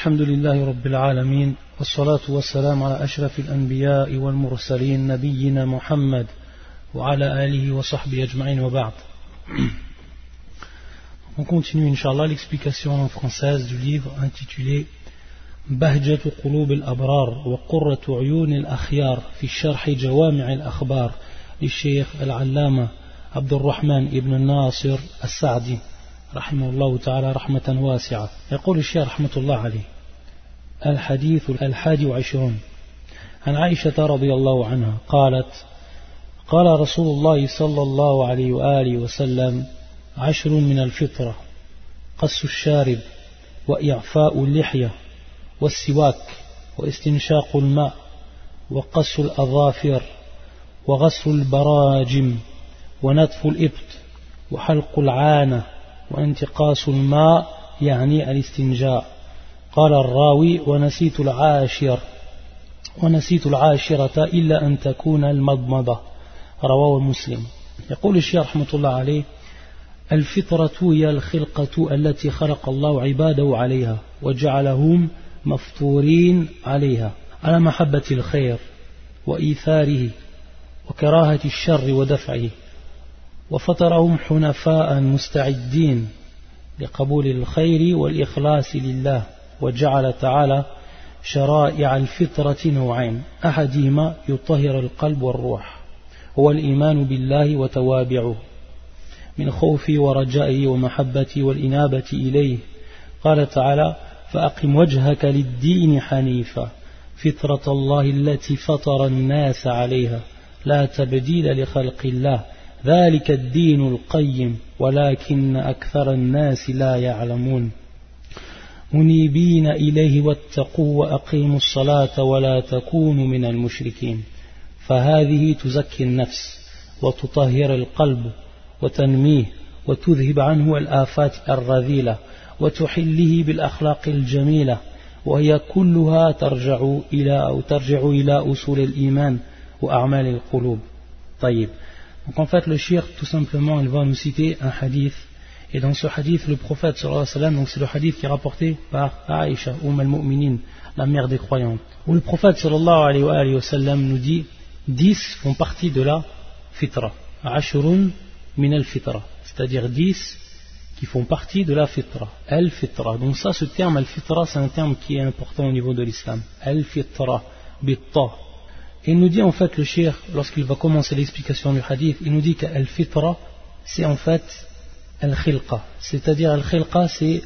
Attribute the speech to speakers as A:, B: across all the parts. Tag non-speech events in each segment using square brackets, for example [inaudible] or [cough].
A: الحمد لله رب العالمين والصلاة والسلام على أشرف الأنبياء والمرسلين نبينا محمد وعلى آله وصحبه أجمعين وبعد. [clears throat] On continue, Inch'Allah, l'explication en française du livre intitulé بهجة قلوب الأبرار وقرة عيون الأخيار في شرح جوامع الأخبار للشيخ العلامة عبد الرحمن ابن الناصر السعدي رحمه الله تعالى رحمة واسعة. يقول الشيخ رحمة الله عليه الحديث الحادي وعشرون. عن عائشة رضي الله عنها قالت قال رسول الله صلى الله عليه وآله وسلم عشر من الفطرة قص الشارب وإعفاء اللحية والسواك واستنشاق الماء وقص الأظافر وغسل البراجم ونتف الإبط وحلق العانة وانتقاص الماء يعني الاستنجاء. قال الراوي ونسيت العاشر. ونسيت العاشرة إلا أن تكون المضمضة. رواه مسلم. يقول الشيخ رحمة الله عليه الفطرة هي الخلقة التي خلق الله عباده عليها وجعلهم مفطورين عليها على محبة الخير وإيثاره وكراهة الشر ودفعه. وفطرهم حنفاء مستعدين لقبول الخير والإخلاص لله وجعل تعالى شرائع الفطرة نوعين. أحدهما يطهر القلب والروح هو الإيمان بالله وتوابعه من خوفي ورجائي ومحبتي والإنابة إليه. قال تعالى فأقم وجهك للدين حنيفا فطرة الله التي فطر الناس عليها لا تبديل لخلق الله. ذلك الدين القيم ولكن أكثر الناس لا يعلمون. منيبين إليه واتقوا وأقيموا الصلاة ولا تكونوا من المشركين. فهذه تزكي النفس وتطهر القلب وتنميه وتذهب عنه الآفات الرذيلة وتحله بالأخلاق الجميلة وهي كلها ترجع إلى أو ترجع إلى أصول الإيمان وأعمال القلوب. طيب Donc en fait le shir tout simplement il va nous citer un hadith. Et dans ce hadith le prophète sallallahu alayhi wa sallam donc c'est le hadith qui est rapporté par Aïcha Umm al-Mu'minin la mère des croyantes. Où le prophète sallallahu alayhi wa sallam nous dit 10 font partie de la fitra. Ashurun min al-fitra. C'est-à-dire 10 qui font partie de la fitra. Al-fitra. Donc ça ce terme al-fitra c'est un terme qui est important au niveau de l'islam. Al-fitra bitta il nous dit en fait le shir, lorsqu'il va commencer l'explication du hadith, il nous dit qu'al-fitra, c'est en fait al-khilqa. C'est-à-dire al-khilqa, c'est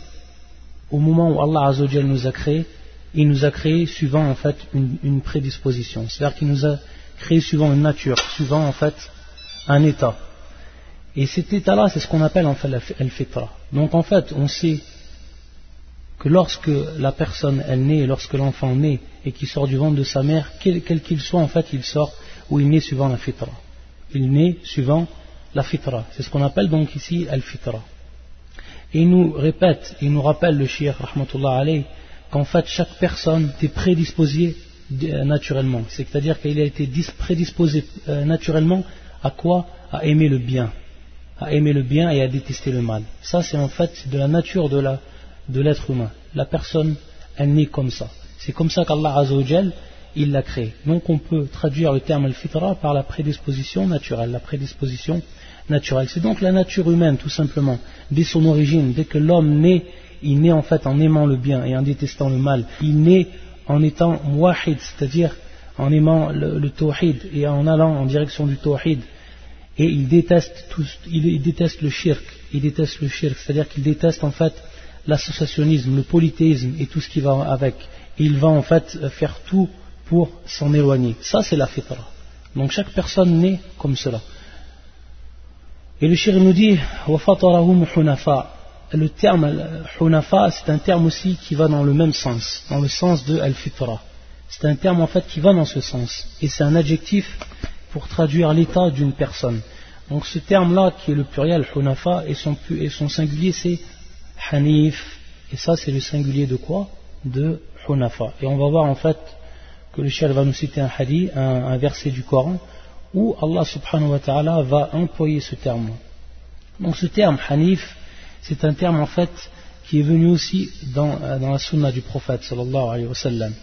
A: au moment où Allah Azzawajal nous a créé, il nous a créé suivant en fait une, une prédisposition. C'est-à-dire qu'il nous a créé suivant une nature, suivant en fait un état. Et cet état-là, c'est ce qu'on appelle en fait al-fitra. Donc en fait, on sait que lorsque la personne elle naît, lorsque l'enfant naît et qu'il sort du ventre de sa mère, quel qu'il soit en fait, il sort ou il naît suivant la fitra. Il naît suivant la fitra. C'est ce qu'on appelle donc ici al-fitra. Et il nous répète, il nous rappelle le shir, rahmatullah alayh, qu'en fait chaque personne est prédisposée naturellement. C'est-à-dire qu'il a été prédisposé naturellement à quoi? À aimer le bien. À aimer le bien et à détester le mal. Ça c'est en fait de la nature de la de l'être humain. La personne, elle naît comme ça. C'est comme ça qu'Allah Azzawajal, il l'a créé. Donc on peut traduire le terme al-fitra par la prédisposition naturelle. La prédisposition naturelle. C'est donc la nature humaine, tout simplement. Dès son origine, dès que l'homme naît, il naît en fait en aimant le bien et en détestant le mal. Il naît en étant muwahid, c'est-à-dire en aimant le, le tawhid et en allant en direction du tawhid. Et il déteste, tout, il déteste le shirk. Il déteste le shirk, c'est-à-dire qu'il déteste en fait l'associationnisme, le polythéisme et tout ce qui va avec. il va en fait faire tout pour s'en éloigner. Ça, c'est la fitra. Donc chaque personne naît comme cela. Et le shir nous dit Le terme hunafa, c'est un terme aussi qui va dans le même sens, dans le sens de al-fitra. C'est un terme en fait qui va dans ce sens. Et c'est un adjectif pour traduire l'état d'une personne. Donc ce terme-là, qui est le pluriel hunafa, et son, et son singulier, c'est Hanif, et ça c'est le singulier de quoi De Hunafa. Et on va voir en fait que le chef va nous citer un hadith, un, un, verset du Coran, où Allah subhanahu wa ta'ala va employer ce terme. Donc ce terme Hanif, c'est un terme en fait qui qui est venu aussi dans, euh, dans la sunna du prophète sallallahu alayhi wa sallam.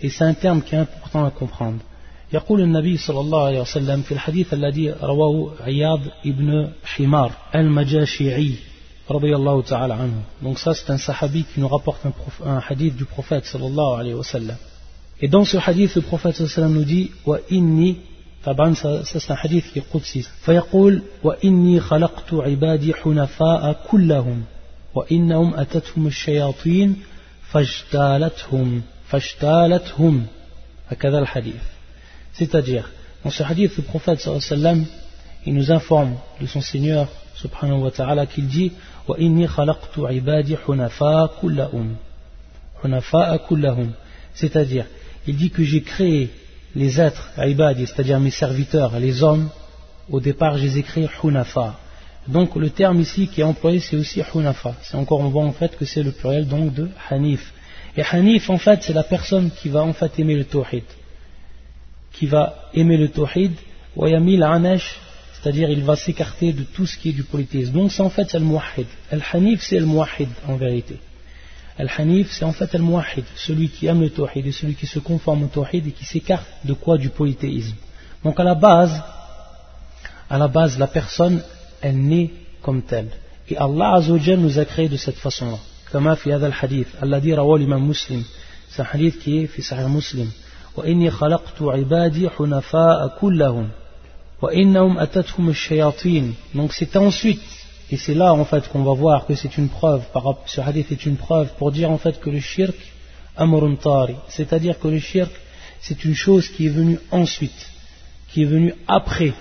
A: Et c'est un terme qui est important à comprendre. يقول النبي صلى الله عليه وسلم في الحديث الذي رواه عياض ابن حمار المجاشعي رضي الله تعالى عنه donc ça c'est un sahabi qui nous rapporte un, un hadith du prophète صلى الله عليه وسلم et dans ce hadith le prophète صلى الله عليه وسلم nous dit وإني طبعا ça c'est un hadith qui est قدسي فيقول وإني خلقت عبادي حنفاء كلهم وإنهم أتتهم الشياطين فاجتالتهم فاجتالتهم هكذا الحديث C'est-à-dire, dans ce hadith, le prophète sallam, il nous informe de son Seigneur subhanahu wa ta'ala qu'il dit c'est-à-dire, il dit que j'ai créé les êtres, ibadi, c'est-à-dire mes serviteurs, les hommes, au départ, je les. Donc le terme ici qui est employé, c'est aussi hunafa. C'est encore, on voit en fait que c'est le pluriel donc de hanif. Et hanif, en fait, c'est la personne qui va en fait aimer le tawhid qui va aimer le tawhid, c'est-à-dire il va s'écarter de tout ce qui est du polythéisme. Donc c'est en fait le muwahid. Al-hanif c'est le muwahid en vérité. Al-hanif c'est en fait le muwahid, celui qui aime le tawhid et celui qui se conforme au tawhid et qui s'écarte de quoi Du polythéisme. Donc à la base, à la base la personne elle naît comme telle. Et Allah Azzawajal nous a créé de cette façon-là. Comme a fait hadith, Allah dit l'imam muslim. C'est un hadith qui est fait Sahih Muslim. وإني خلقت عبادي حنفاء كلهم وإنهم أتتهم الشياطين donc c'est ensuite et c'est là en fait qu'on va voir que c'est une preuve ce hadith est une preuve pour dire en fait que le shirk tari. C'est-à-dire que le shirk c'est une chose qui est venue ensuite qui est venue après.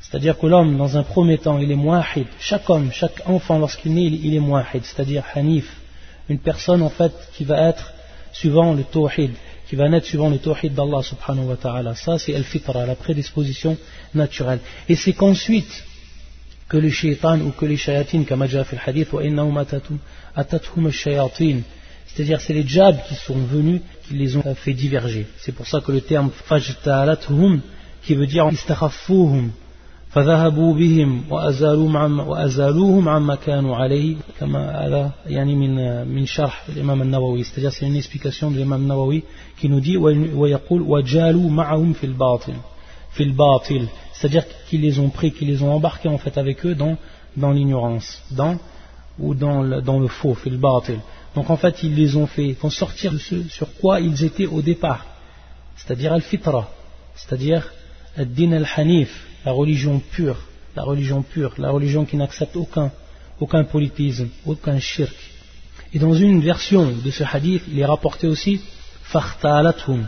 A: C'est-à-dire que l'homme dans un premier temps il est muahid. Chaque homme chaque enfant lorsqu'il naît il est muahid. C'est-à-dire hanif. Une personne en fait qui va être suivant le tawhid qui va naître suivant le tawhid d'Allah subhanahu wa ta'ala. Ça, c'est al-fitra, la prédisposition naturelle. Et c'est qu'ensuite que les shaitan ou que les shayatines, comme déjà fait le hadith, c'est-à-dire c'est les djabs qui sont venus qui les ont fait diverger. C'est pour ça que le terme fajtalathum, qui veut dire istakhafuhum, فذهبوا بهم وأزالوهم عن وأزالوهم عما كانوا عليه كما هذا يعني من من شرح الإمام النووي c'est-à-dire c'est une explication de l'imam Nawawi qui nous dit ويقول وجالوا معهم في الباطل في الباطل c'est-à-dire qu'ils les ont pris qu'ils les ont embarqués en fait avec eux dans dans l'ignorance dans ou dans le, dans le faux في الباطل donc en fait ils les ont fait font sortir de ce sur quoi ils étaient au départ c'est-à-dire al-fitra c'est-à-dire ad-din al-hanif la religion pure, la religion pure, la religion qui n'accepte aucun, aucun politisme, aucun shirk. Et dans une version de ce hadith, il est rapporté aussi فاختالتهم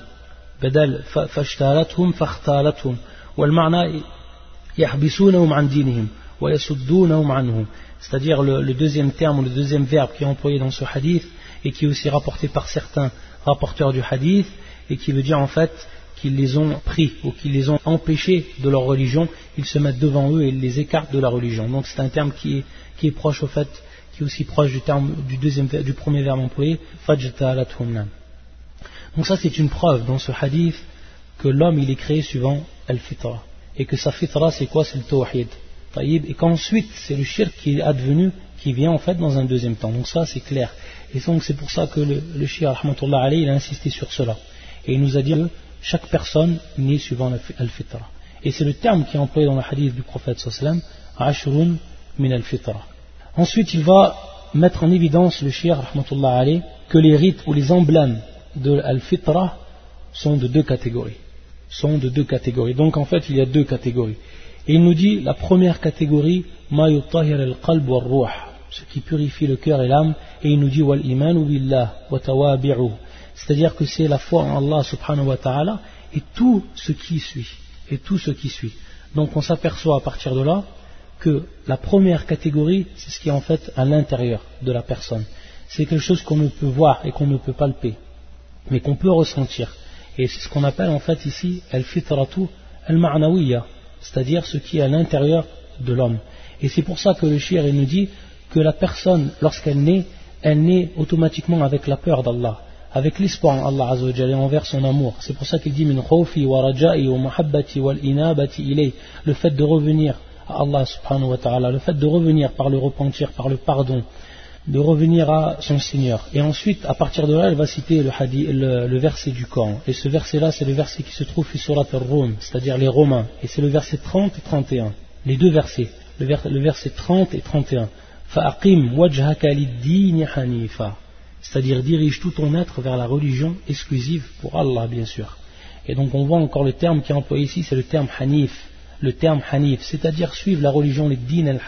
A: بدل فاشتالتهم فاختالتهم والمعنى يحبسونهم عن دينهم ويصدونهم عنه c'est-à-dire le, le, deuxième terme ou le deuxième verbe qui est employé dans ce hadith et qui est aussi rapporté par certains rapporteurs du hadith et qui veut dire en fait qu'ils les ont pris ou qu'ils les ont empêchés de leur religion, ils se mettent devant eux et ils les écartent de la religion. Donc c'est un terme qui est, qui est proche au fait, qui est aussi proche du terme du, deuxième, du premier verbe employé, Donc ça c'est une preuve dans ce hadith que l'homme il est créé suivant al-fitra. Et que sa fitra c'est quoi? C'est le tawhid. Et qu'ensuite c'est le shirk qui est advenu, qui vient en fait dans un deuxième temps. Donc ça c'est clair. Et donc c'est pour ça que le, le shir, il a insisté sur cela. Et il nous a dit chaque personne naît suivant al-fitra. Et c'est le terme qui est employé dans le hadith du prophète sallam, ashrun min al-fitra. Ensuite, il va mettre en évidence le shir, rahmatullah que les rites ou les emblèmes de al-fitra sont de deux catégories. Sont de deux catégories. Donc en fait, il y a deux catégories. Et il nous dit la première catégorie, ma al-qalb wa ce qui purifie le cœur et l'âme, et il nous dit wal iman wa c'est-à-dire que c'est la foi en Allah subhanahu wa ta'ala et tout ce qui suit. Et tout ce qui suit. Donc on s'aperçoit à partir de là que la première catégorie, c'est ce qui est en fait à l'intérieur de la personne. C'est quelque chose qu'on ne peut voir et qu'on ne peut palper, mais qu'on peut ressentir. Et c'est ce qu'on appelle en fait ici al-fitratu al-ma'nawiyya, c'est-à-dire ce qui est à l'intérieur de l'homme. Et c'est pour ça que le shir nous dit que la personne, lorsqu'elle naît, elle naît automatiquement avec la peur d'Allah avec l'espoir en Allah et envers son amour. C'est pour ça qu'il dit khawfi wa raja'i wa wal inabati. Le fait de revenir à Allah subhanahu wa ta'ala, le fait de revenir par le repentir, par le pardon, de revenir à son Seigneur. Et ensuite, à partir de là, elle va citer le, verset du Coran. Et ce verset-là, c'est le verset qui se trouve sur la Rum, c'est-à-dire les Romains. Et c'est le verset 30 et 31. Les deux versets. Le, verset 30 et 31. Fa'aqim wajhaka hanifa. C'est-à-dire dirige tout ton être vers la religion exclusive pour Allah, bien sûr. Et donc on voit encore le terme qui est employé ici, c'est le terme hanif. Le terme hanif, c'est-à-dire suivre la religion, les din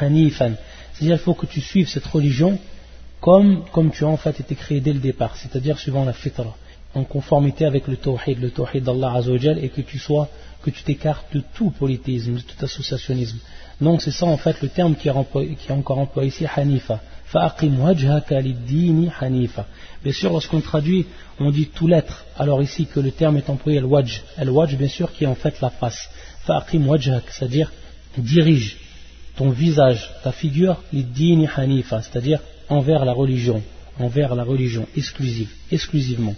A: hanifan c'est-à-dire qu'il faut que tu suives cette religion comme, comme tu as en fait été créé dès le départ, c'est-à-dire suivant la fitra, en conformité avec le tawhid, le tawhid d'Allah Azzawajal, et que tu sois, que tu t'écartes de tout polythéisme, de tout associationnisme. Donc c'est ça en fait le terme qui qui est encore employé ici, hanifa. Bien sûr, lorsqu'on traduit, on dit tout l'être. Alors ici que le terme est employé, al-wajh. Al-wajh, bien sûr, qui est en fait la face. Fa'aqim wajhak, c'est-à-dire dirige ton visage, ta figure, dini hanifa, c'est-à-dire envers la religion, envers la religion exclusive, exclusivement.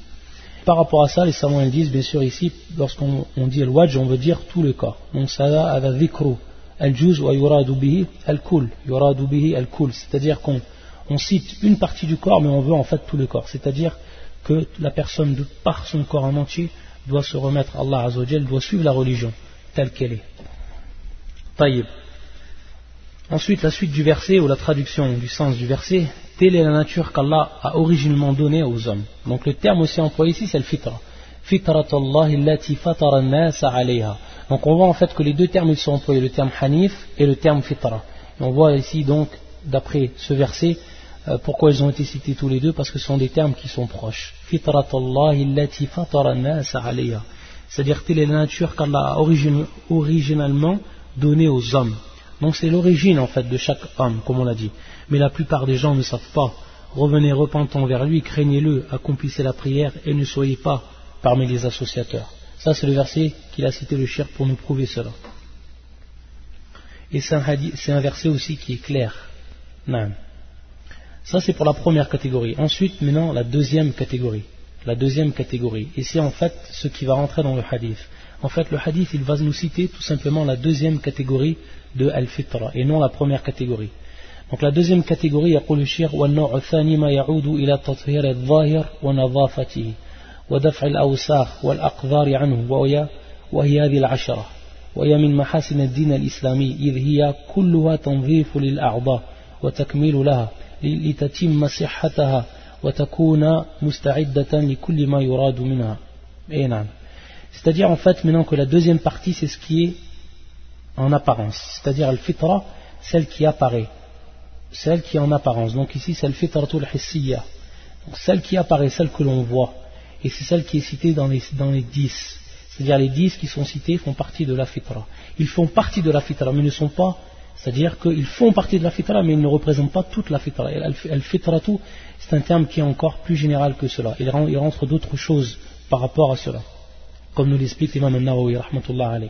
A: Par rapport à ça, les savants disent, bien sûr ici, lorsqu'on dit al wajj, on veut dire tout le corps. Donc ça va avec dhikru, al-juz wa yuradu bihi al-kul, c'est-à-dire qu'on cite une partie du corps, mais on veut en fait tout le corps. C'est-à-dire que la personne, de par son corps en entier, doit se remettre à Allah Azzawajal, doit suivre la religion telle qu'elle est. Taïb. Ensuite, la suite du verset ou la traduction du sens du verset, telle est la nature qu'Allah a originellement donnée aux hommes. Donc le terme aussi employé ici, c'est le fitra. Donc on voit en fait que les deux termes sont employés, le terme hanif et le terme fitra. on voit ici donc, d'après ce verset, pourquoi ils ont été cités tous les deux, parce que ce sont des termes qui sont proches. C'est-à-dire telle est la nature qu'Allah a originalement donnée aux hommes. Donc c'est l'origine en fait de chaque homme, comme on l'a dit. Mais la plupart des gens ne savent pas. Revenez repentant vers lui, craignez-le, accomplissez la prière et ne soyez pas parmi les associateurs. Ça c'est le verset qu'il a cité le cher pour nous prouver cela. Et c'est un, verset aussi qui est clair. Non. Ça c'est pour la première catégorie. Ensuite, maintenant, la deuxième catégorie. La deuxième catégorie. Et c'est en fait ce qui va rentrer dans le hadith. En fait, le hadith, il va nous citer tout simplement la deuxième catégorie de al-fitra et non la première catégorie. Donc la deuxième catégorie, يقول الشيخ والنوع الثاني ما يعود إلى تطهير الظاهر ونظافته ودفع الأوساخ والأقذار عنه وهي, وهي هذه العشرة وهي من محاسن الدين الإسلامي إذ هي كلها تنظيف للأعضاء وتكميل لها لتتم صحتها وتكون مستعدة لكل ما يراد منها. Et نعم. C'est-à-dire en fait maintenant que la deuxième partie c'est ce qui est en apparence, c'est-à-dire al-fitra, celle qui apparaît, celle qui est en apparence. Donc ici c'est al-fitratul hissiya, celle qui apparaît, celle que l'on voit, et c'est celle qui est citée dans les, dans les dix. C'est-à-dire les dix qui sont cités font partie de la fitra. Ils font partie de la fitra, mais ne sont pas, c'est-à-dire qu'ils font partie de la fitra, mais ils ne représentent pas toute la fitra. Al-fitratu, c'est un terme qui est encore plus général que cela. Il rentre d'autres choses par rapport à cela, comme nous l'explique l'imam al-Nawawi, rahmatullah.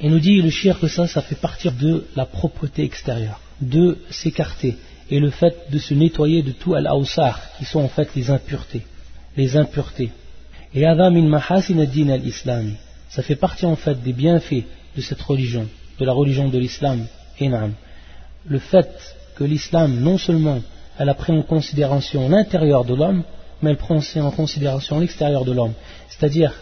A: Et nous dit le shir que ça, ça fait partir de la propreté extérieure, de s'écarter et le fait de se nettoyer de tout al-awsar, qui sont en fait les impuretés. Les impuretés. Et adam min mahasin ad-din al-islami. Ça fait partie en fait des bienfaits de cette religion, de la religion de l'islam. Le fait que l'islam, non seulement elle a pris en considération l'intérieur de l'homme, mais elle prend aussi en considération l'extérieur de l'homme. C'est-à-dire,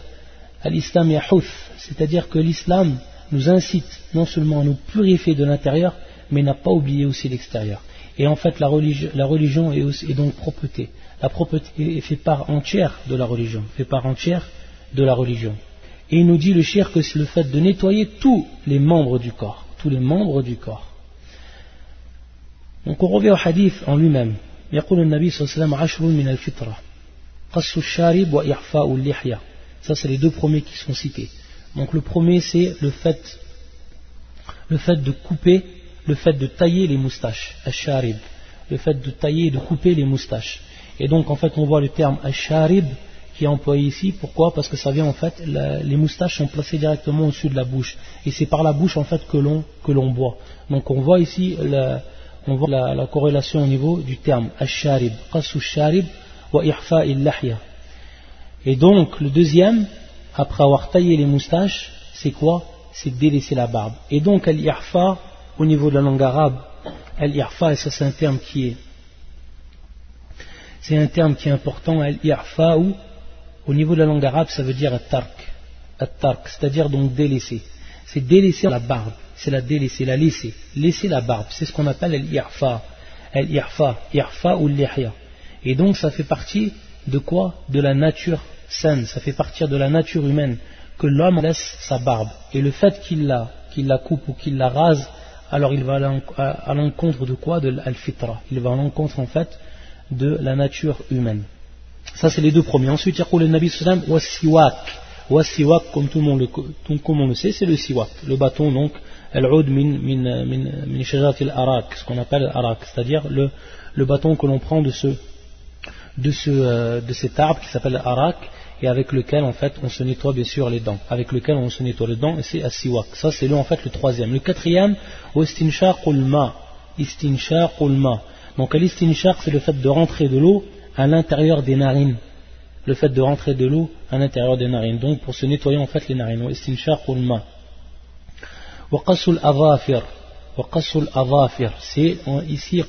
A: l'islam yahouth, c'est-à-dire que l'islam nous incite non seulement à nous purifier de l'intérieur, mais n'a pas oublié aussi l'extérieur. Et en fait, la, religion est, donc propreté. La propreté fait part entière de la religion, fait part entière de la religion. Et il nous dit le cher que c'est le fait de nettoyer tous les membres du corps, tous les membres du corps. Donc on revient au hadith en lui-même. يقول النبي صلى الله عليه وسلم عشر من الفطرة قص الشارب وإعفاء اللحية ça c'est les deux premiers qui sont cités donc le premier c'est le fait, le fait de couper, le fait de tailler les moustaches, asharib, le fait de tailler et de couper les moustaches. Et donc en fait on voit le terme asharib qui est employé ici. Pourquoi? Parce que ça vient en fait, les moustaches sont placées directement au-dessus de la bouche. Et c'est par la bouche en fait que l'on boit. Donc on voit ici la, on voit la, corrélation au niveau du terme qasu sharib wa ihfa lahya. Et donc le deuxième, après avoir taillé les moustaches, c'est quoi? C'est délaisser la barbe. Et donc, al-irfa, au niveau de la langue arabe, al-irfa, et ça c'est un terme qui est c'est un terme qui est important, al-i'fa'u, au niveau de la langue arabe, ça veut dire at-tark, c'est-à-dire donc délaisser. C'est délaisser la barbe, c'est la délaisser, la laisser, laisser la barbe, c'est ce qu'on appelle al-i'fa, al-i'fa, i'fa ou l'ihya. Et donc ça fait partie de quoi? De la nature saine, ça fait partie de la nature humaine, que l'homme laisse sa barbe. Et le fait qu'il la, qu'il la coupe ou qu'il la rase, alors il va à l'encontre de quoi? De l'al-fitra. Il va à l'encontre en fait de la nature humaine. Ça, c'est les deux premiers. Ensuite, il y a le Nabi sallam wa siwak. Wa siwak, comme tout le monde le, comme on le sait, c'est le siwak. Le bâton, donc, al-oud min, min, min, min al-arak, ce qu'on appelle arak, c'est-à-dire le, le bâton que l'on prend de ce, de ce, euh, de cet arbre qui s'appelle arak, et avec lequel en fait on se nettoie bien sûr les dents, avec lequel on se nettoie les dents, et c'est siwak. Ça c'est le en fait le troisième. Le quatrième, istinshaqul ma. Istinshaqul ma. Donc l'istinshaq c'est le fait de rentrer de l'eau à l'intérieur des narines. Le fait de rentrer de l'eau à l'intérieur des narines. Donc pour se nettoyer en fait les narines. C'est ici.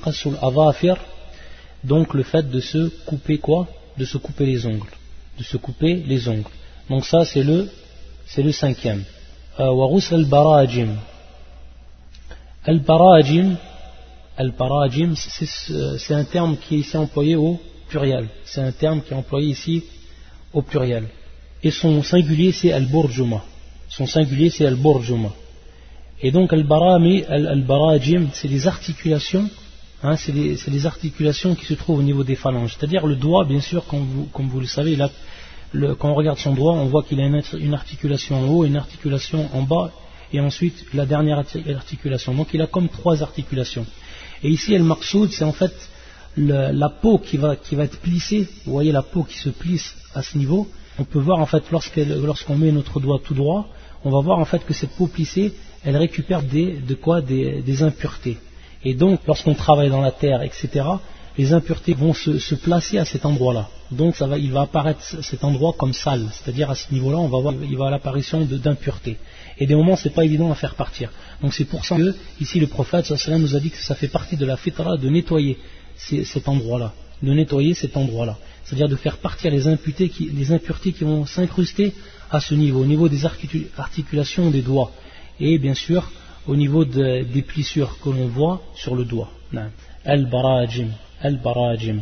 A: Donc le fait de se couper quoi? De se couper les ongles de se couper les ongles. Donc ça c'est le c'est le cinquième. Euh, Warus al-barajim. Al-barajim, al-barajim, c'est un terme qui est ici employé au pluriel. C'est un terme qui est employé ici au pluriel. Et son singulier c'est al-burjuma. Son singulier c'est al-burjuma. Et donc al-barami, al-barajim, c'est les articulations Hein, c'est les, articulations qui se trouvent au niveau des phalanges. C'est-à-dire le doigt, bien sûr, comme vous, le savez, quand on regarde son doigt, on voit qu'il a une, articulation en haut, une articulation en bas, et ensuite la dernière articulation. Donc il a comme trois articulations. Et ici, el marsoud, c'est en fait la peau qui va, être plissée. Vous voyez la peau qui se plisse à ce niveau. On peut voir en fait lorsqu'on met notre doigt tout droit, on va voir en fait que cette peau plissée, elle récupère des, de quoi? Des impuretés. Et donc, lorsqu'on travaille dans la terre, etc., les impuretés vont se, placer à cet endroit-là. Donc, ça va, il va apparaître cet endroit comme sale. C'est-à-dire, à ce niveau-là, on va voir, il l'apparition d'impuretés. Et des moments, c'est pas évident à faire partir. Donc, c'est pour ça que, ici, le prophète, nous a dit que ça fait partie de la fitra de nettoyer cet endroit-là. De nettoyer cet endroit-là. C'est-à-dire de faire partir les, impuretés qui, les impuretés qui vont s'incruster à ce niveau, au niveau des articulations des doigts. Et bien sûr, au niveau des plissures que l'on voit sur le doigt. Al-barajim. Al-barajim.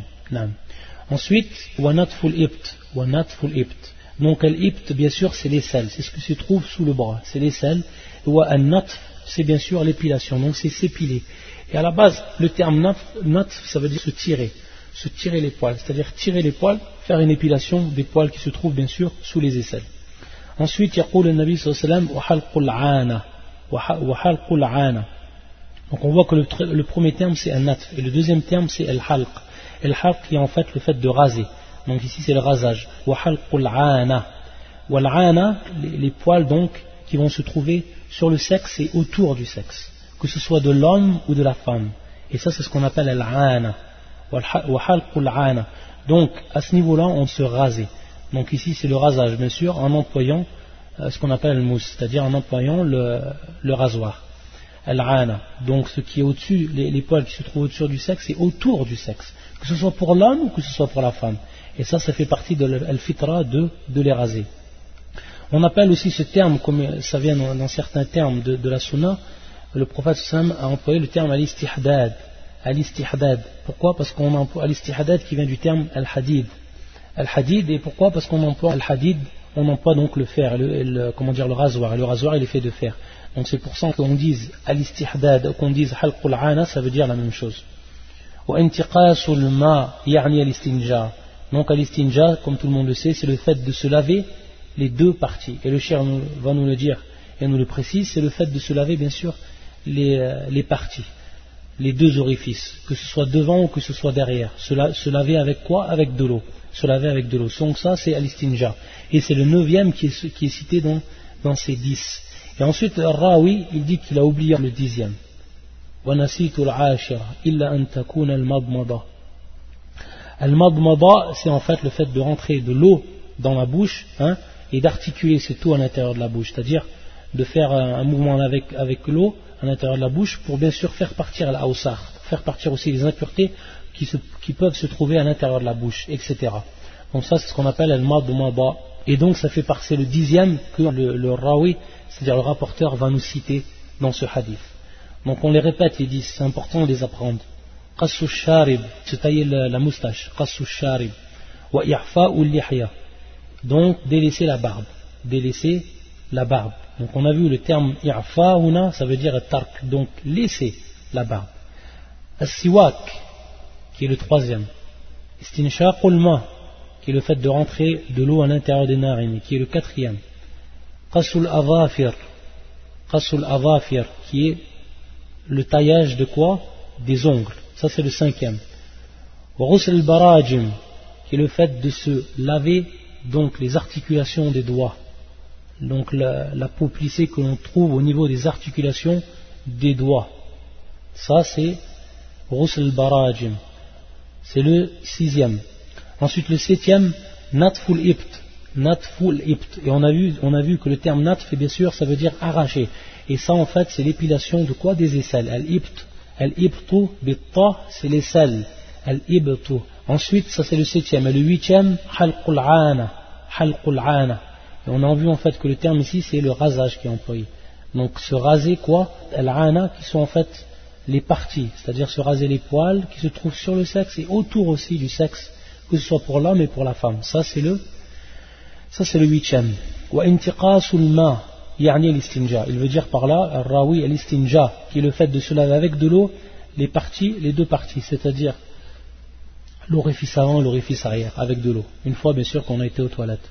A: Ensuite, wanatful ibt. Wanatful ibt. Donc, al-ibt, bien sûr, c'est l'aisselle. C'est ce qui se trouve sous le bras. C'est l'aisselle. Wa al-natf, c'est bien sûr l'épilation. Donc, c'est s'épiler. Et à la base, le terme natf, ça veut dire se tirer. Se tirer les poils. C'est-à-dire tirer les poils, faire une épilation des poils qui se trouvent, bien sûr, sous les aisselles. Ensuite, يقول النبي صلى الله عليه وسلم وحلق العانة donc on voit que le, premier terme c'est al-natf et le deuxième terme c'est al-halq. Al-halq qui est en fait le fait de raser. Donc ici c'est le rasage. Les, les poils donc qui vont se trouver sur le sexe et autour du sexe, que ce soit de l'homme ou de la femme. Et ça c'est ce qu'on appelle al-ana. Donc à ce niveau-là on se rasait. Donc ici c'est le rasage bien sûr en employant euh, ce qu'on appelle le mousse, c'est-à-dire en employant le, rasoir. Al-ana. Donc ce qui est au-dessus, les, poils qui se trouvent au-dessus du sexe, c'est autour du sexe. Que ce soit pour l'homme ou que ce soit pour la femme. Et ça, ça fait partie de l'al-fitra de, de les raser. On appelle aussi ce terme, comme ça vient dans, certains termes de, la sunna, le prophète Sam a employé le terme al-istihdad. Al-istihdad. Pourquoi? Parce qu'on emploie al-istihdad qui vient du terme al-hadid. Al-hadid, et pourquoi? Parce qu'on emploie al-hadid on emploie donc le fer, le, comment dire, le rasoir. Le rasoir, il est fait de fer. Donc c'est pour ça qu'on dise al-istihdad qu'on dise halqul ana, ça veut dire la même chose. Donc al-istinja, comme tout le monde le sait, c'est le fait de se laver les deux parties. Et le cher va nous le dire et nous le précise, c'est le fait de se laver bien sûr les, euh, les parties, les deux orifices, que ce soit devant ou que ce soit derrière. se laver avec quoi? Avec de l'eau se laver avec de l'eau. Donc ça, c'est Al-Istinja. Et c'est le neuvième qui est, qui est cité dans, ces dix. Et ensuite, Rawi, il dit qu'il a oublié le dixième. Al-Madmada, c'est en fait le fait de rentrer de l'eau dans la bouche hein, et d'articuler ce tout à l'intérieur de la bouche, c'est-à-dire de faire un, mouvement avec l'eau à l'intérieur de la bouche pour bien sûr faire partir la faire partir aussi les impuretés qui, peuvent se trouver à l'intérieur de la bouche, etc. Donc ça c'est ce qu'on appelle le mad mada. Et donc ça fait partie le dixième que le, le rawi, c'est-à-dire le rapporteur, va nous citer dans ce hadith. Donc on les répète les dix, c'est important de les apprendre. Qassu sharib, se tailler la, la moustache. Qassu sharib. Wa ou lihya. Donc délaisser la barbe. Délaisser la barbe. Donc on a vu le terme i'fa'una, ça veut dire tark. Donc laisser la barbe. As-siwak, qui est le troisième. Istinshaqul ma, qui est le fait de rentrer de l'eau à l'intérieur des narines, qui est le quatrième. Qasul avafir, qasul avafir, qui est le taillage de quoi? Des ongles. Ça c'est le cinquième. Ghusl barajim, qui est le fait de se laver donc les articulations des doigts. Donc la, la peau plissée que l'on trouve au niveau des articulations des doigts. Ça c'est Ghusl barajim. C'est le sixième. Ensuite, le septième, natful ibt. Natful ibt. Et on a, vu, on a vu que le terme natf, bien sûr, ça veut dire arracher. Et ça, en fait, c'est l'épilation de quoi Des aisselles? Al-ibt. Al-ibtu, bitta, c'est l'aisselle. Al-ibtu. Ensuite, ça c'est le septième. Et le huitième, halqul ana. Halqul ana. On a vu en fait que le terme ici, c'est le rasage qui est employé. Donc se raser quoi? Al-ana, qui sont en fait les parties, c'est-à-dire se raser les poils qui se trouvent sur le sexe et autour aussi du sexe que ce soit pour l'homme et pour la femme. Ça, c'est le, ça, c'est le huitième. Il veut dire par là, rawi al-istinja, qui est le fait de se laver avec de l'eau, les parties, les deux parties, c'est-à-dire l'orifice avant l'orifice arrière, avec de l'eau. Une fois, bien sûr, qu'on a été aux toilettes.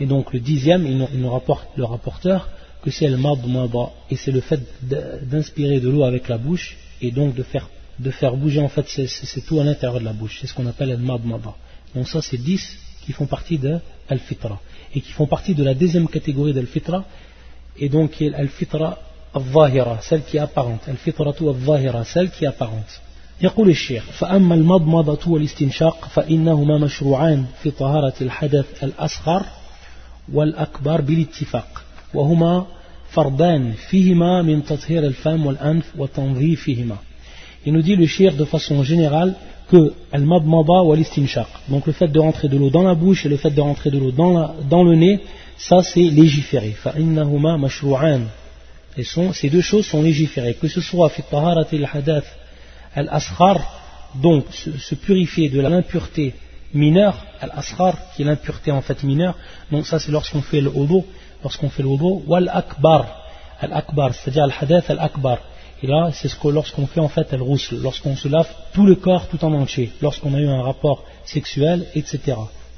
A: Et donc, le dixième, il nous rapporte le rapporteur que c'est le madmada, et c'est le fait d'inspirer de l'eau avec la bouche, et donc de faire de faire bouger, en fait, c'est tout à l'intérieur de la bouche. C'est ce qu'on appelle le madmada. Donc ça, c'est 10 qui font partie de al-fitra. Et qui font partie de la deuxième catégorie d'al-fitra. Et donc, al-fitra al-zahira, celle qui est apparente. Al-fitra al-zahira, celle qui est apparente. يقول الشيخ فأما المضمضة والاستنشاق فإنهما مشروعان في طهارة الحدث الأصغر والأكبر بالاتفاق وهما فردان فيهما من تطهير الفم والأنف وتنظيفهما il nous dit le shir de façon générale que al-madmada wa donc le fait de rentrer de l'eau dans la bouche et le fait de rentrer de l'eau dans, dans, le nez, ça c'est légiféré. Fa'innahuma mashru'an. Ces deux choses sont légiférées. Que ce soit al-asghar, donc se, purifier de l'impureté mineure, al-asghar, qui est l'impureté en fait mineure, donc ça c'est lorsqu'on fait le wudu, lorsqu'on fait le wudu, wal-akbar, al-akbar, c'est-à-dire al-hadath al-akbar. Et là, c'est ce que lorsqu'on fait en fait rousse, lorsqu'on se lave tout le corps tout en entier, lorsqu'on a eu un rapport sexuel, etc.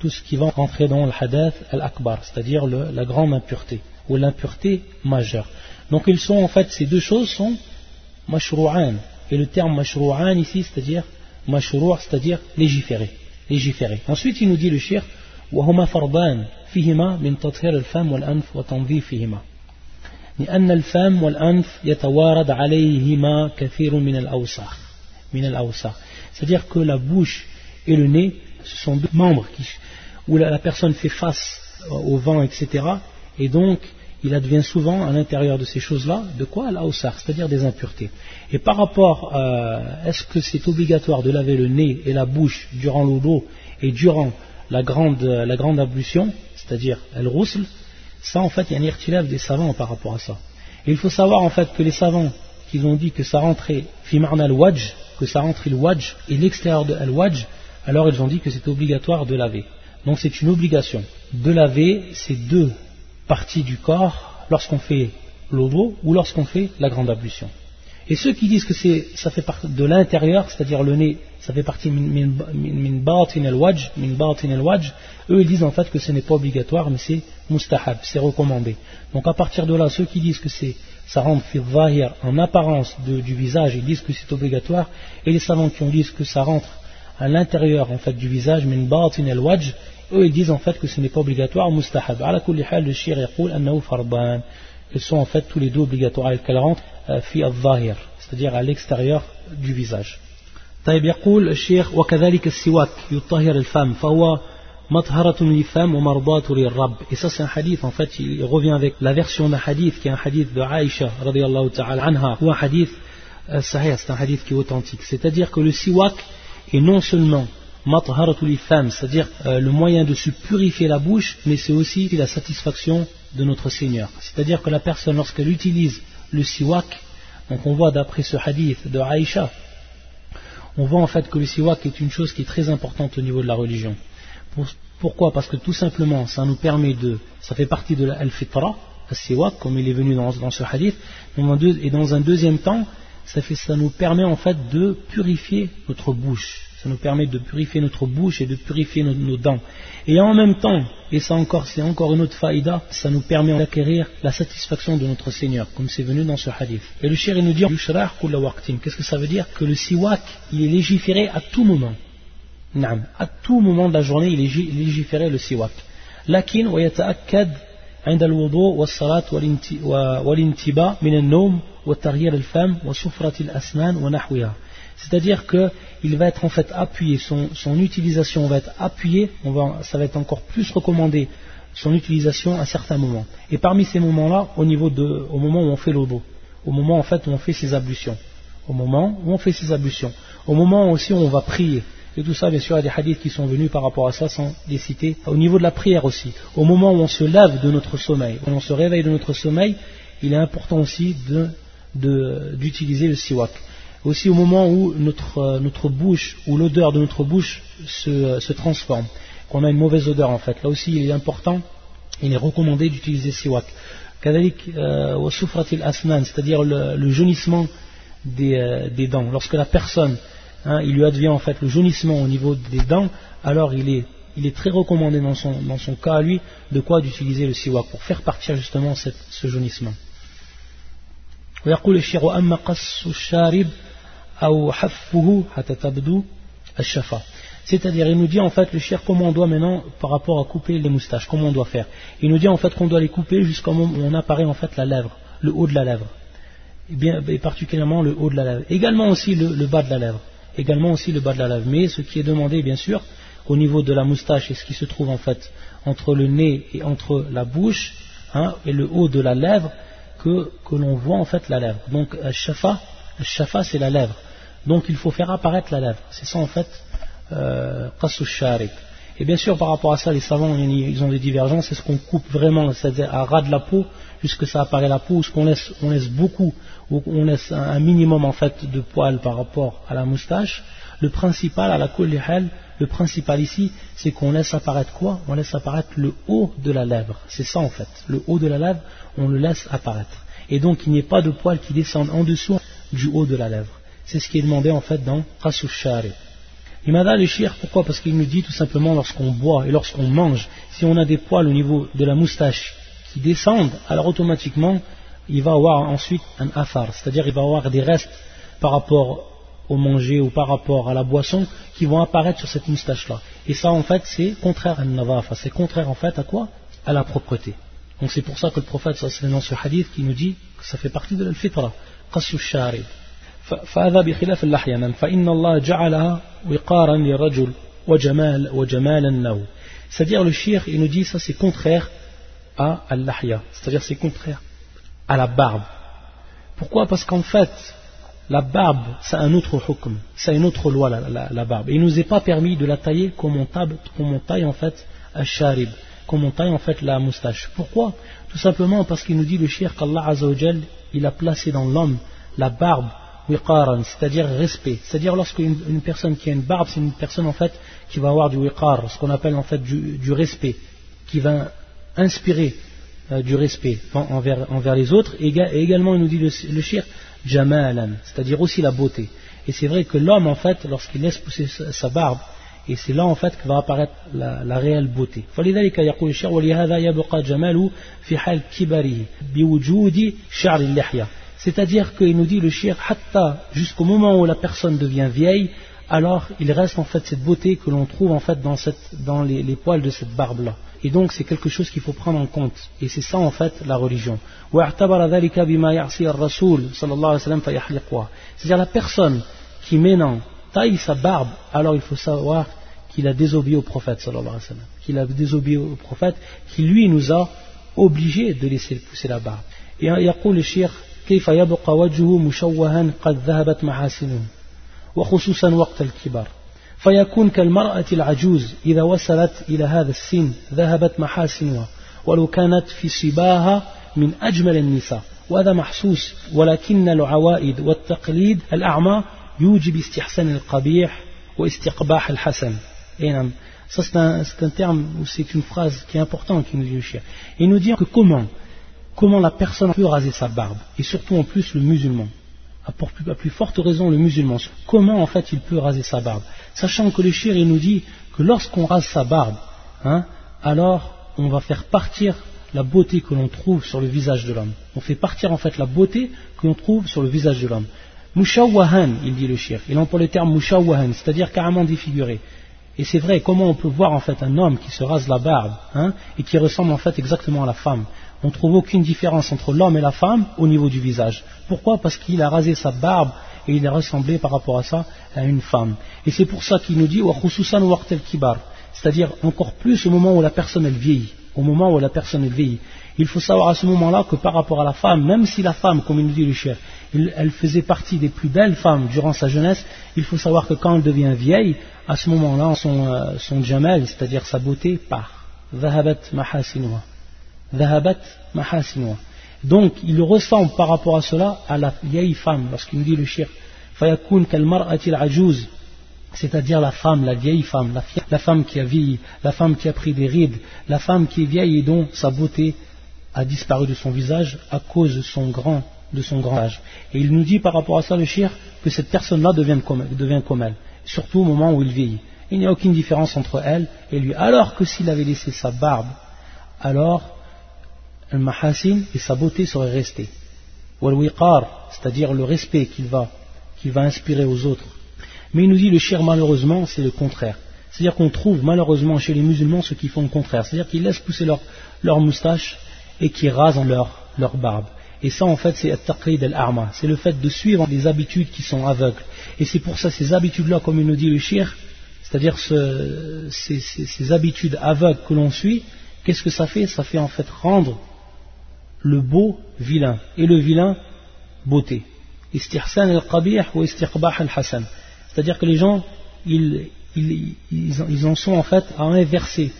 A: Tout ce qui va rentrer dans le hadath al-akbar, c'est-à-dire la grande impureté, ou l'impureté majeure. Donc ils sont en fait, ces deux choses sont mashrou'an. Et le terme mashrou'an ici, c'est-à-dire mashroua, c'est-à-dire légiférer. légiférer. Ensuite, il nous dit le shir, وهما فرضان فيهما من تطهير الفم والأنف وتنظيفهما لأن الفم والأنف يتوارد عليهما كثير من الأوساخ من الأوساخ c'est-à-dire que la bouche et le nez ce sont deux membres qui, où la, la personne fait face au vent etc et donc il advient souvent à l'intérieur de ces choses-là de quoi l'ausar, c'est-à-dire des impuretés. Et par rapport, euh, est-ce que c'est obligatoire de laver le nez et la bouche durant l'eau et durant la grande, la grande ablution, c'est-à-dire el rousl, ça, en fait, il y a un irtilaf des savants par rapport à ça. Et il faut savoir, en fait, que les savants qui ont dit que ça rentrait fimarna al-wajj, que ça rentrait le wajj et l'extérieur de al-wajj, alors ils ont dit que c'était obligatoire de laver. Donc c'est une obligation de laver ces deux parties du corps lorsqu'on fait l'eau ou lorsqu'on fait la grande ablution. Et ceux qui disent que ça fait partie de l'intérieur, c'est-à-dire le nez, ça fait partie min al-wajj, eux ils disent en fait que ce n'est pas obligatoire, mais c'est mustahab, c'est recommandé. Donc à partir de là, ceux qui disent que c'est ça rentre en apparence du visage, ils disent que c'est obligatoire, et les savants qui ont dit que ça rentre à l'intérieur en fait du visage, min batin eux ils disent en fait que ce n'est pas obligatoire, mustahab. À la hal, le shir yaqul annahu farban. Ils sont en fait tous les deux obligatoires, rentrent fi al-zahir, c'est-à-dire à l'extérieur du visage. طيب يقول الشيخ وكذلك السواك يطهر الفم فهو مطهرة للفم ومرضاة للرب et ça c'est un hadith en fait il revient avec la version d'un hadith qui est un hadith de Aïcha radiallahu ta'ala anha ou un hadith euh, c'est un hadith qui est authentique. C'est-à-dire que le siwak est non seulement c'est-à-dire euh, le moyen de se purifier la bouche, mais c'est aussi la satisfaction de notre Seigneur. C'est-à-dire que la personne, lorsqu'elle utilise le siwak, donc on voit d'après ce hadith de Aïcha, on voit en fait que le siwak est une chose qui est très importante au niveau de la religion. pourquoi? Parce que tout simplement, ça nous permet de, ça fait partie de la fitra siwak comme il est venu dans, ce hadith, et dans un deuxième temps, ça nous permet en fait de purifier notre bouche. Ça nous permet de purifier notre bouche et de purifier nos, dents. Et en même temps, et ça encore, c'est encore une autre faïda, ça nous permet d'acquérir la satisfaction de notre Seigneur, comme c'est venu dans ce hadith. Et le shir, il nous dit, qu'est-ce que ça veut dire Que le siwak, il est légiféré à tout moment. À tout moment de la journée, il est légiféré le siwak. Lakin, عند الوضوء والصلاة والانتباء من النوم وتغيير الفم وسفرة الأسنان ونحوها c'est-à-dire qu'il va être en fait appuyé, son, utilisation va être appuyée, ça va être encore plus recommandé, son utilisation à certains moments. Et parmi ces moments-là, au, moment où on fait l'odo, au moment en fait où on fait ses ablutions, au moment où on fait ses ablutions, au moment aussi où on va prier, et tout ça, bien sûr, il y a des hadiths qui sont venus par rapport à ça sans les citer. Au niveau de la prière aussi, au moment où on se lève de notre sommeil, où on se réveille de notre sommeil, il est important aussi d'utiliser le siwak. Aussi au moment où notre, euh, bouche, ou l'odeur de notre bouche se, se transforme, qu'on a une mauvaise odeur en fait. Là aussi, il est important, il est recommandé d'utiliser siwak. Euh, c'est-à-dire le, jaunissement des, euh, dents. Lorsque la personne Hein, il lui advient en fait le jaunissement au niveau des dents, alors il est, très recommandé dans son, cas à lui de quoi d'utiliser le siwak pour faire partir justement ce jaunissement. C'est-à-dire, il nous dit en fait le shir comment on doit maintenant par rapport à couper les moustaches, comment on doit faire. Il nous dit en fait qu'on doit les couper où on apparaît en fait la lèvre, le haut de la lèvre, et, bien, particulièrement le haut de la lèvre. Également aussi le bas de la lèvre également aussi le bas de la lèvre. Mais ce qui est demandé, bien sûr, au niveau de la moustache et ce qui se trouve en fait entre le nez et entre la bouche hein, et le haut de la lèvre, que, l'on voit en fait la lèvre. Donc, shafa, shafa c'est la lèvre. Donc, il faut faire apparaître la lèvre. C'est ça en fait, euh, et bien sûr, par rapport à ça, les savants, ils ont des divergences. Est-ce qu'on coupe vraiment, c'est-à-dire à ras de la peau, jusque ça apparaît la peau, ou est-ce qu'on laisse, on laisse beaucoup, ou on laisse un, minimum en fait de poils par rapport à la moustache Le principal, à la hal, le principal ici, c'est qu'on laisse apparaître quoi? On laisse apparaître le haut de la lèvre. C'est ça en fait. Le haut de la lèvre, on le laisse apparaître. Et donc, il n'y ait pas de poils qui descendent en dessous du haut de la lèvre. C'est ce qui est demandé en fait dans Shari. Imada le shir, pourquoi? Parce qu'il nous dit tout simplement lorsqu'on boit et lorsqu'on mange, si on a des poils au niveau de la moustache qui descendent, alors automatiquement il va avoir ensuite un afar, c'est-à-dire il va avoir des restes par rapport au manger ou par rapport à la boisson qui vont apparaître sur cette moustache-là. Et ça en fait c'est contraire à navafa, c'est contraire en fait à quoi? À la propreté. Donc c'est pour ça que le prophète, c'est dans ce hadith qui nous dit que ça fait partie de l'fitra, qassu sharib فهذا بخلاف اللحية فإن الله جعلها وقارا للرجل وجمال وجمالا له c'est-à-dire le shir il nous dit ça c'est contraire à al-lahya c'est-à-dire c'est contraire à la barbe pourquoi parce qu'en fait la barbe c'est un autre hukm c'est une autre loi la, la, la, barbe et il nous est pas permis de la tailler comme on, taille, comme on taille en fait al-sharib comme on taille en fait la moustache pourquoi tout simplement parce qu'il nous dit le shir qu'Allah il a placé dans l'homme la barbe c'est-à-dire respect. C'est-à-dire lorsqu'une une personne qui a une barbe, c'est une personne en fait qui va avoir du wiqar, ce qu'on appelle en fait du, respect, qui va inspirer euh, du respect envers, les autres. Et, également, il nous dit le, le shir, jamalan, c'est-à-dire aussi la beauté. Et c'est vrai que l'homme en fait, lorsqu'il laisse pousser sa, barbe, et c'est là en fait que va apparaître la réelle beauté. C'est-à-dire qu'il nous dit le shir hatta jusqu'au moment où la personne devient vieille, alors il reste en fait cette beauté que l'on trouve en fait dans, les, poils de cette barbe-là. Et donc c'est quelque chose qu'il faut prendre en compte. Et c'est ça en fait la religion. C'est-à-dire la personne qui maintenant taille sa barbe, alors il faut savoir qu'il a désobéi au prophète qu'il a désobéi au prophète, qui lui nous a obligés de laisser pousser la barbe. Et il y a le shir كيف يبقى وجهه مشوها قد ذهبت محاسنه وخصوصا وقت الكبر فيكون كالمرأة العجوز إذا وصلت إلى هذا السن ذهبت محاسنها ولو كانت في صباها من أجمل النساء. وهذا محسوس ولكن العوائد والتقليد الأعمى يوجب استحسان القبيح واستقباح الحسن. Ça, c'est un, un, terme, c'est une phrase qui est importante qui nous dit le chien. Il nous dit que comment, comment la personne peut raser sa barbe, et surtout en plus le musulman, à, pour plus, plus forte raison le musulman, comment en fait il peut raser sa barbe, sachant que le shir nous dit que lorsqu'on rase sa barbe, hein, alors on va faire partir la beauté que l'on trouve sur le visage de l'homme. On fait partir en fait la beauté que l'on trouve sur le visage de l'homme. Mushawahan, il dit le shir. Il emploie le terme mushawahan, c'est-à-dire carrément défiguré. Et c'est vrai, comment on peut voir en fait un homme qui se rase la barbe hein, et qui ressemble en fait exactement à la femme? On ne trouve aucune différence entre l'homme et la femme au niveau du visage. Pourquoi? Parce qu'il a rasé sa barbe et il a ressemblé par rapport à ça à une femme. Et c'est pour ça qu'il nous dit kibar, c'est-à-dire encore plus au moment où la personne elle vieillit au moment où la personne vieillit. Il faut savoir à ce moment-là que par rapport à la femme, même si la femme, comme il nous dit le chef, elle faisait partie des plus belles femmes durant sa jeunesse, il faut savoir que quand elle devient vieille, à ce moment-là, son, euh, jamel, c'est-à-dire sa beauté, part. Donc, il ressemble par rapport à cela à la vieille femme, lorsqu'il nous dit le shir. C'est-à-dire la femme, la vieille femme, la, femme qui a vieilli, la femme qui a pris des rides, la femme qui est vieille et dont sa beauté a disparu de son visage à cause de son grand, de son grand âge. Et il nous dit par rapport à ça, le shir, que cette personne-là devient devient comme elle, surtout au moment où il vieillit. Il n'y a aucune différence entre elle et lui. Alors que s'il avait laissé sa barbe, alors le mahasin et sa beauté seraient restés. Ou c'est-à-dire le respect qu'il va, qu'il va inspirer aux autres mais il nous dit le shir malheureusement c'est le contraire. C'est-à-dire qu'on trouve malheureusement chez les musulmans ceux qui font le contraire. C'est-à-dire qu'ils laissent pousser leur, leur moustache et qui rasent leur, barbe. Et ça en fait c'est taqlid al-arma. C'est le fait de suivre des habitudes qui sont aveugles. Et c'est pour ça ces habitudes-là, comme il nous dit le shir, c'est-à-dire ce, ces, ces, ces habitudes aveugles que l'on suit, qu'est-ce que ça fait? Ça fait en fait rendre le beau vilain et le vilain beauté. Istihsan al-qabih ou istiqbah al-hasan. C'est-à-dire que les gens, ils, en sont en fait à inverser,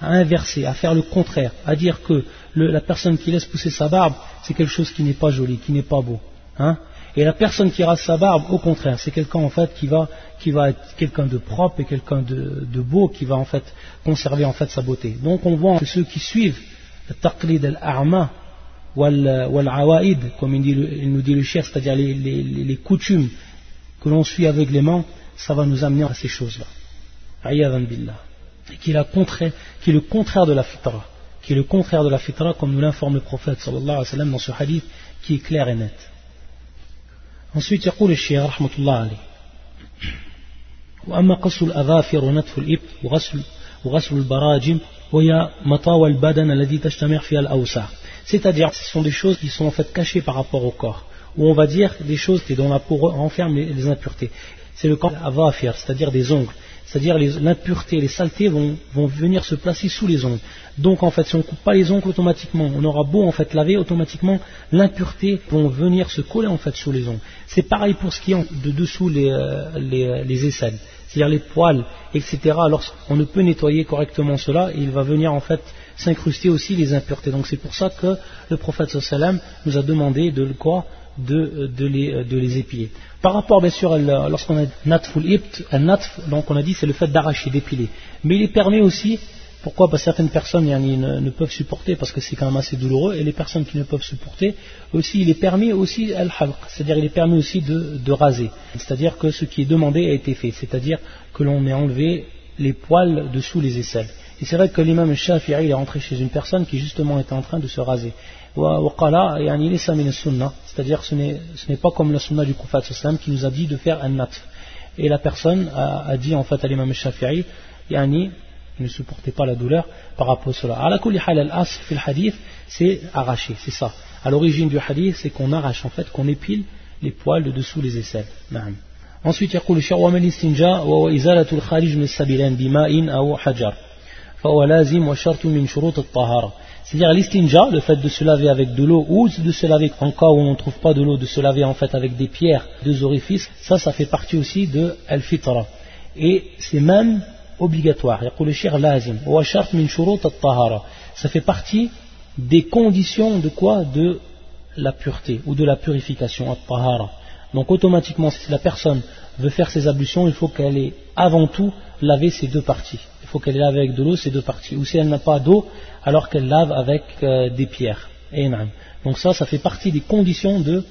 A: à inverser, à faire le contraire, à dire que la personne qui laisse pousser sa barbe, c'est quelque chose qui n'est pas joli, qui n'est pas beau. Hein. et la personne qui rase sa barbe, au contraire, c'est quelqu'un en fait qui va, qui va être quelqu'un de propre et quelqu'un de, beau, qui va en fait conserver en fait sa beauté. Donc on voit que ceux qui suivent le taqlid wal-awaïd, comme il, nous dit le cher, c'est-à-dire les coutumes que l'on suit aveuglément, ça va nous amener à ces choses-là. billah. Qui est, qui est le contraire de la fitra. Qui est le contraire de la fitra, comme nous l'informe le prophète sallallahu alayhi wa sallam dans ce hadith qui est clair et net. Ensuite, يقول الشيخ رحمة الله عليه وأما قص الأظافر ونتف الإبط وغسل, وغسل البراجم وهي مطاوى البدن الذي تجتمع فيها الأوسع c'est-à-dire ce sont des choses qui sont en fait cachées par rapport au corps où on va dire des choses dont la peau renferme les, impuretés. C'est le camp avafir, c'est-à-dire des ongles. C'est-à-dire l'impureté, les saletés vont, venir se placer sous les ongles. Donc en fait, si on ne coupe pas les ongles automatiquement, on aura beau en fait laver automatiquement, l'impureté vont venir se coller en fait sous les ongles. C'est pareil pour ce qui est de dessous les, euh, euh, les, aisselles, c'est-à-dire les poils, etc. Lorsqu'on ne peut nettoyer correctement cela, il va venir en fait s'incruster aussi les impuretés. Donc c'est pour ça que le prophète sallam nous a demandé de quoi de, de, les, de les épiler. Par rapport, bien sûr, lorsqu'on a natful ibt, un natf, donc on a dit c'est le fait d'arracher, d'épiler. Mais il est permis aussi, pourquoi? Parce certaines personnes ne, ne, peuvent supporter parce que c'est quand même assez douloureux, et les personnes qui ne peuvent supporter, aussi il est permis aussi al-halq, c'est-à-dire il est permis aussi de, de raser. C'est-à-dire que ce qui est demandé a été fait, c'est-à-dire que l'on ait enlevé les poils dessous les aisselles. Et c'est vrai que l'imam Shafi'i est rentré chez une personne qui justement était en train de se raser. C'est-à-dire que ce n'est pas comme la sunna du prophète qui nous a dit de faire un nat. Et la personne a, dit en fait à l'imam Shafi'i, yani, ne supportez pas la douleur par rapport à cela. al-asf fil hadith, c'est arraché, c'est ça. À l'origine du hadith, c'est qu'on arrache en fait, qu'on épile les poils de dessous les aisselles. Ensuite, il y a le c'est-à-dire l'istinja, le fait de se laver avec de l'eau ou de se laver en cas où on ne trouve pas de l'eau, de se laver en fait avec des pierres, deux orifices, ça, ça fait partie aussi de al-fitra. Et c'est même obligatoire. Ça fait partie des conditions de quoi? De la pureté ou de la purification, Donc automatiquement, si la personne veut faire ses ablutions, il faut qu'elle ait avant tout lavé ses deux parties. Il faut qu'elle lave avec de l'eau ces deux parties. Ou si elle n'a pas d'eau, alors qu'elle lave avec euh, des pierres. Donc ça, ça fait partie des conditions de,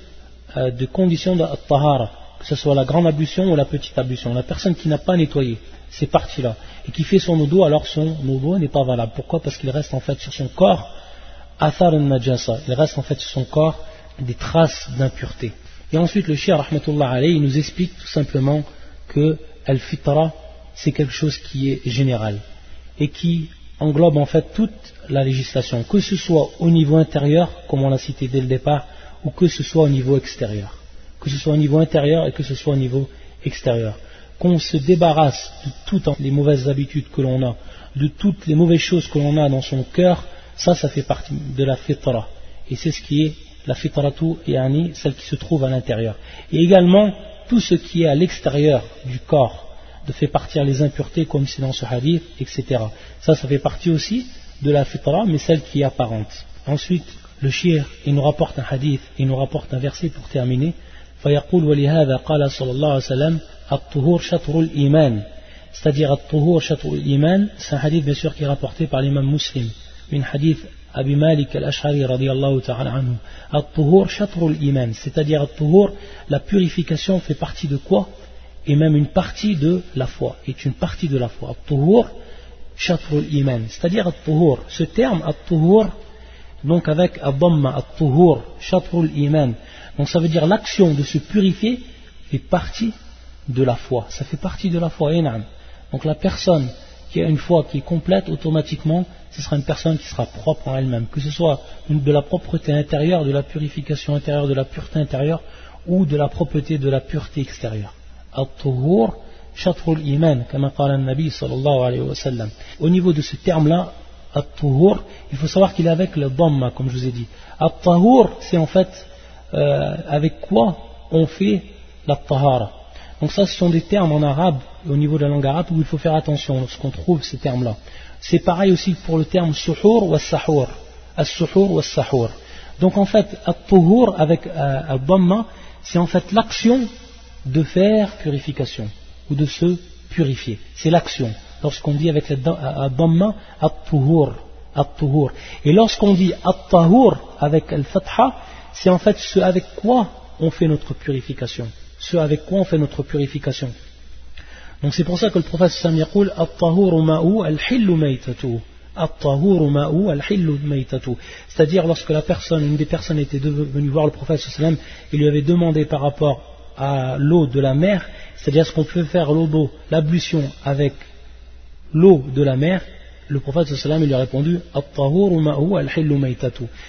A: euh, de tahara, que ce soit la grande ablution ou la petite ablution. La personne qui n'a pas nettoyé ces parties-là et qui fait son odo, alors son odo n'est pas valable. Pourquoi? Parce qu'il reste en fait sur son corps athar najasa. Il reste en fait sur son corps des traces d'impureté. Et ensuite, le shia, rahmatullah alayhi, nous explique tout simplement que al-fitra, c'est quelque chose qui est général et qui englobe en fait toute la législation, que ce soit au niveau intérieur, comme on l'a cité dès le départ, ou que ce soit au niveau extérieur. Que ce soit au niveau intérieur et que ce soit au niveau extérieur. Qu'on se débarrasse de toutes les mauvaises habitudes que l'on a, de toutes les mauvaises choses que l'on a dans son cœur, ça, ça fait partie de la fitra. Et c'est ce qui est la fitratu yani celle qui se trouve à l'intérieur. Et également, tout ce qui est à l'extérieur du corps, de fait partir les impuretés comme c'est dans ce hadith, etc. Ça, ça fait partie aussi de la fitra, mais celle qui est apparente. Ensuite, le shir, il nous rapporte un hadith, il nous rapporte un verset pour terminer. فيقول ولهذا قال صلى الله عليه وسلم الطهور شطر الإيمان c'est-à-dire الطهور شطر الإيمان c'est un hadith bien sûr qui est rapporté par l'imam muslim min hadith Abi Malik al-Ash'ari radiallahu ta'ala anhu. At-tuhur shatrul iman, c'est-à-dire at-tuhur, la purification fait partie de quoi? Et même une partie de la foi, est une partie de la foi. At-tuhur shatrul iman, c'est-à-dire at-tuhur. Ce terme at-tuhur, donc avec abamma, at-tuhur shatrul iman, donc ça veut dire l'action de se purifier fait partie de la foi. Ça fait partie de la foi, Donc la personne qui a une foi qui est complète, automatiquement, ce sera une personne qui sera propre en elle-même, que ce soit de la propreté intérieure, de la purification intérieure, de la pureté intérieure, ou de la propreté de la pureté extérieure. iman, Au niveau de ce terme-là, il faut savoir qu'il est avec le dhamma, comme je vous ai dit. At-tahur, c'est en fait euh, avec quoi on fait la tahara. Donc ça, ce sont des termes en arabe, au niveau de la langue arabe, où il faut faire attention lorsqu'on trouve ces termes-là. C'est pareil aussi pour le terme suhour ou sahur. As-suhur ou sahur. Donc en fait, at-tuhur avec euh, al c'est en fait l'action de faire purification, ou de se purifier. C'est l'action. Lorsqu'on dit avec le dhamma, at-tuhur. At-tuhur. Et lorsqu'on dit at-tahur avec al-fatha, c'est en fait ce avec quoi on fait notre purification ce avec quoi on fait notre purification. Donc c'est pour ça que le prophète Sam yaqul C'est-à-dire lorsque la personne, une des personnes était venue voir le prophète sallam et lui avait demandé par rapport à l'eau de la mer, c'est-à-dire ce qu'on peut faire l'eau l'ablution avec l'eau de la mer, le prophète sallam lui a répondu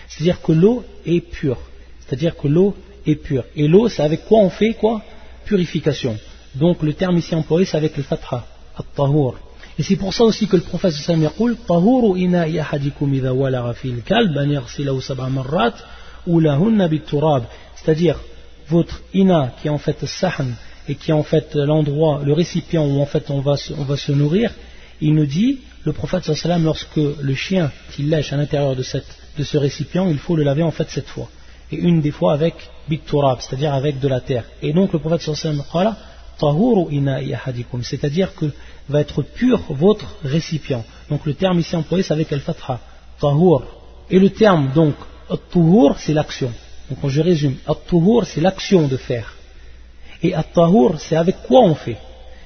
A: C'est-à-dire que l'eau est pure. C'est-à-dire que l'eau Et l'eau, c'est avec quoi on fait quoi Purification. Donc le terme ici employé, c'est avec le fatha, at-tahur. Et c'est pour ça aussi que le prophète sallam yaqul tahuru ina'i ahadikum ou lahunna bit-turab. C'est-à-dire votre ina qui est en fait sahn et qui est en fait l'endroit, le récipient où en fait on va se, se nourrir, il nous dit, le prophète sallam lorsque le chien qui lèche à l'intérieur de ce récipient, il faut le laver en fait cette fois et une des fois avec biturab, c'est-à-dire avec de la terre. Et donc le prophète sallallahu c'est-à-dire que va être pur votre récipient. Donc le terme ici employé c'est avec al-fatha, tahur. Et le terme donc at-tuhur c'est l'action. Donc je résume, at-tuhur c'est l'action de faire. Et at-tahur c'est avec quoi on fait.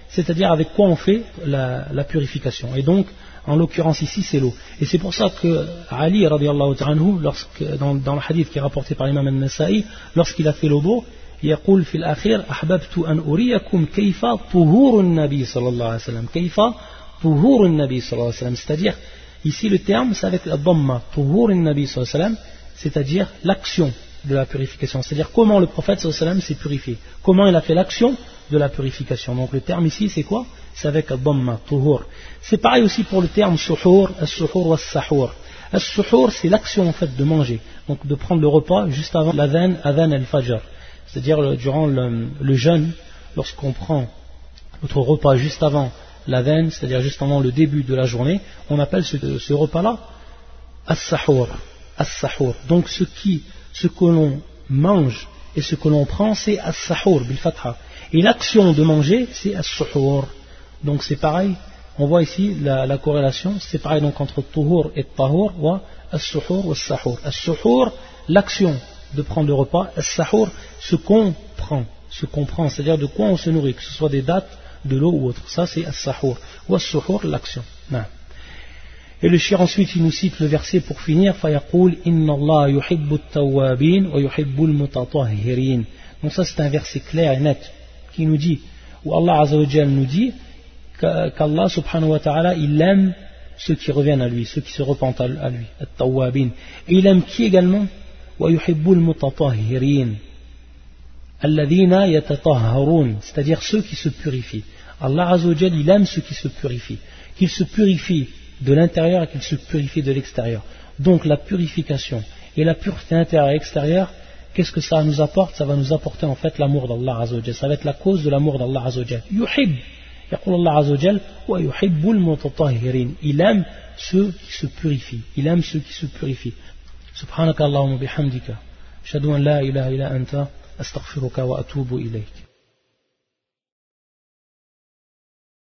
A: C'est-à-dire avec quoi on fait la, la purification. Et donc en l'occurrence ici, c'est l'eau. Et c'est pour ça que Ali, anhu, lorsque, dans, dans, le hadith qui est rapporté par l'imam al-Nasa'i, lorsqu'il a fait l'eau, يقول في الأخير أحببت أن أريكم كيف طهور النبي صلى الله عليه وسلم كيف طهور النبي صلى الله عليه وسلم c'est-à-dire ici le terme c'est avec la dhamma طهور النبي صلى الله عليه وسلم c'est-à-dire l'action de la purification c'est-à-dire comment le prophète صلى الله عليه وسلم s'est purifié comment il a fait l'action de la purification. Donc le terme ici, c'est quoi? C'est avec dhamma, tuhur. C'est pareil aussi pour le terme suhour, as-suhour ou as-sahour. As-suhour, c'est l'action en fait de manger, donc de prendre le repas juste avant l'adhan, adhan al-fajr. C'est-à-dire durant le, jeûne, lorsqu'on prend notre repas juste avant l'adhan, c'est-à-dire juste avant le début de la journée, on appelle ce, repas-là as-sahour. As-sahour. Donc ce qui, ce que l'on mange et ce que l'on prend, c'est as-sahour, bil fatha. Et l'action de manger, c'est as-suhour. Donc c'est pareil, on voit ici la, corrélation, c'est pareil donc entre tuhur et tahur, ou as-suhour ou as-sahour. As-suhour, l'action de prendre le repas, as-sahour, ce qu'on prend, ce qu'on prend, c'est-à-dire de quoi on se nourrit, que ce soit des dates, de l'eau ou autre. Ça c'est as-sahour. Ou as-suhour, l'action. Et le shir ensuite il nous cite le verset pour finir فَيَقُولْ إِنَّ اللَّهَ يُحِبُّ التَّوَّابِينَ وَيُحِبُّ الْمُتَطَهِّرِينَ Donc ça c'est un verset clair et net qui nous dit, où Allah Azzawajal nous dit qu'Allah subhanahu wa ta'ala, il aime ceux qui reviennent à lui, ceux qui se repentent à lui. Et il aime qui également? C'est-à-dire ceux qui se purifient. Allah Azzawajal, il aime ceux qui se purifient. Qu'ils se purifient de l'intérieur et qu'ils se purifient de l'extérieur. Donc la purification et la pureté intérieure et extérieure, qu'est-ce que ça nous apporte? Ça va nous apporter en fait l'amour d'Allah Azzawajal. Ça va être la cause de l'amour d'Allah Azzawajal. Yuhib. Il aime ceux qui se purifient. Il aime ceux qui se purifient. Subhanakallahumma bihamdika. Shadwan la ilaha illa anta. Astaghfiruka wa atubu ilayk.